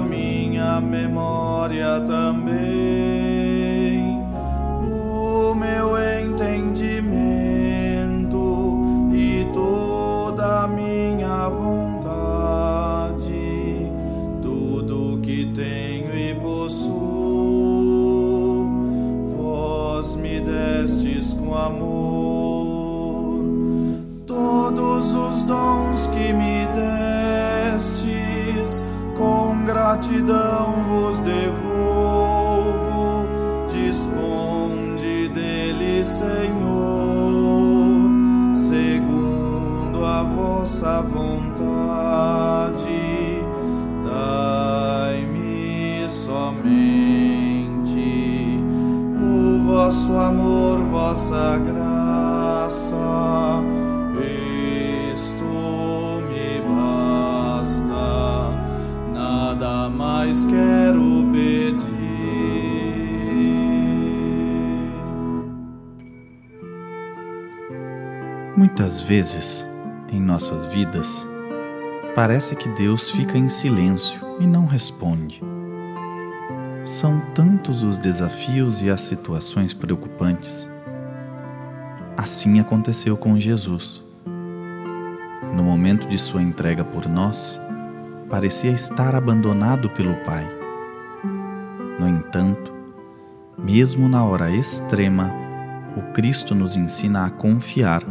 minha memória também, o meu entendimento e toda a minha vontade, tudo que tenho e possuo, vós me destes com amor, gratidão vos devolvo, disponde dele, Senhor, segundo a vossa vontade, dai-me somente o vosso amor, vossa graça quero pedir. Muitas vezes, em nossas vidas, parece que Deus fica em silêncio e não responde. São tantos os desafios e as situações preocupantes. Assim aconteceu com Jesus. No momento de sua entrega por nós, parecia estar abandonado pelo Pai. No entanto, mesmo na hora extrema, o Cristo nos ensina a confiar.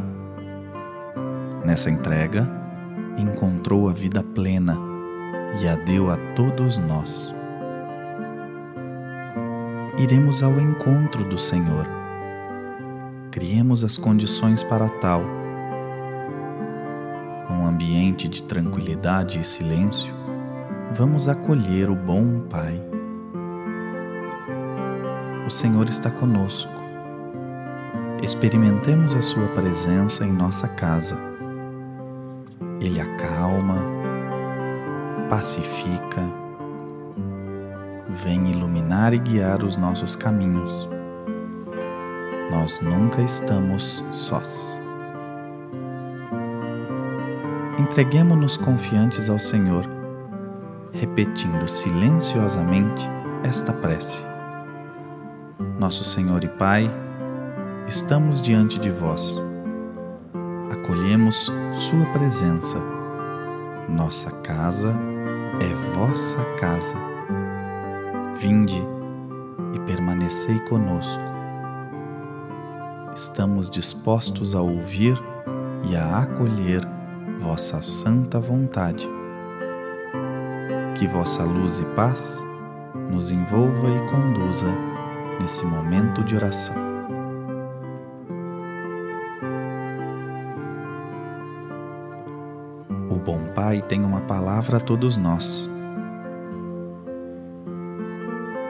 Nessa entrega, encontrou a vida plena e a deu a todos nós. Iremos ao encontro do Senhor. Criemos as condições para tal ambiente de tranquilidade e silêncio, vamos acolher o bom Pai. O Senhor está conosco. Experimentemos a Sua presença em nossa casa. Ele acalma, pacifica, vem iluminar e guiar os nossos caminhos. Nós nunca estamos sós. Entreguemo-nos confiantes ao Senhor, repetindo silenciosamente esta prece. Nosso Senhor e Pai, estamos diante de vós. Acolhemos Sua presença. Nossa casa é vossa casa. Vinde e permanecei conosco. Estamos dispostos a ouvir e a acolher vossa santa vontade. Que vossa luz e paz nos envolva e conduza nesse momento de oração. O bom Pai tem uma palavra a todos nós.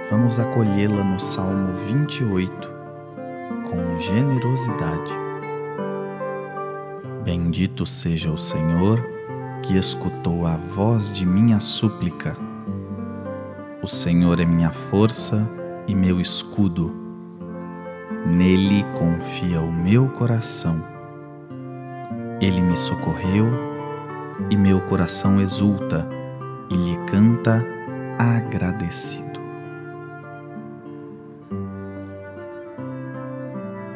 Vamos acolhê-la no Salmo 28 com generosidade. Bendito seja o Senhor que escutou a voz de minha súplica. O Senhor é minha força e meu escudo. Nele confia o meu coração. Ele me socorreu e meu coração exulta e lhe canta agradecido.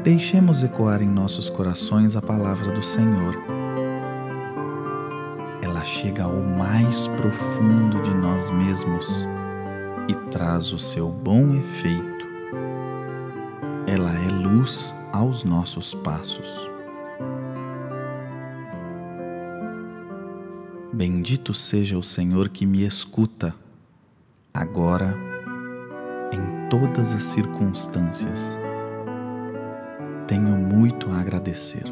Deixemos ecoar em nossos corações a palavra do Senhor. Ela chega ao mais profundo de nós mesmos e traz o seu bom efeito. Ela é luz aos nossos passos. Bendito seja o Senhor que me escuta, agora, em todas as circunstâncias tenho muito a agradecer.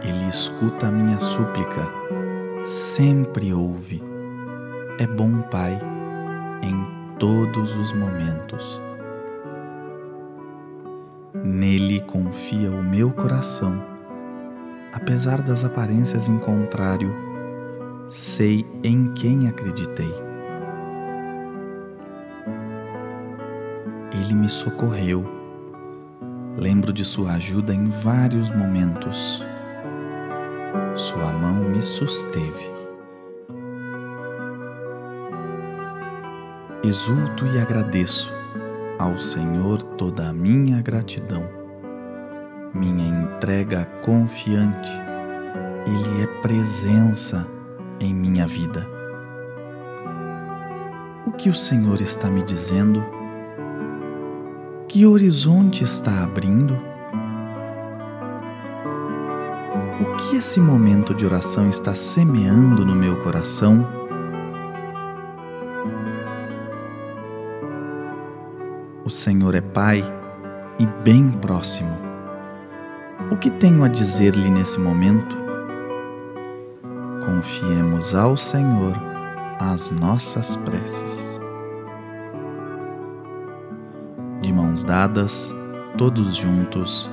Ele escuta a minha súplica, sempre ouve. É bom Pai em todos os momentos. Nele confia o meu coração, apesar das aparências em contrário, sei em quem acreditei. Ele me socorreu. Lembro de sua ajuda em vários momentos. Sua mão me susteve. Exulto e agradeço ao Senhor toda a minha gratidão, minha entrega confiante. Ele é presença em minha vida. O que o Senhor está me dizendo? Que horizonte está abrindo? O que esse momento de oração está semeando no meu coração? O Senhor é Pai e bem próximo. O que tenho a dizer-lhe nesse momento? Confiemos ao Senhor as nossas preces. Mãos dadas, todos juntos,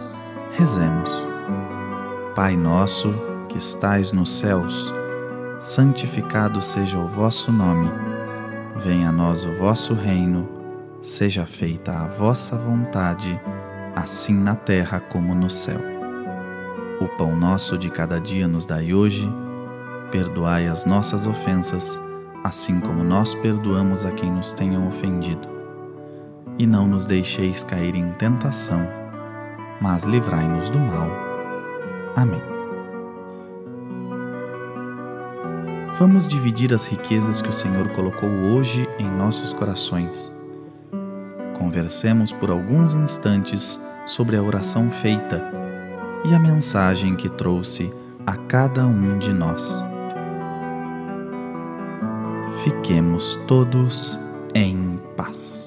rezemos. Pai nosso, que estais nos céus, santificado seja o vosso nome. Venha a nós o vosso reino, seja feita a vossa vontade, assim na terra como no céu. O pão nosso de cada dia nos dai hoje, perdoai as nossas ofensas, assim como nós perdoamos a quem nos tenham ofendido e não nos deixeis cair em tentação, mas livrai-nos do mal. Amém. Vamos dividir as riquezas que o Senhor colocou hoje em nossos corações. Conversemos por alguns instantes sobre a oração feita e a mensagem que trouxe a cada um de nós. Fiquemos todos em paz.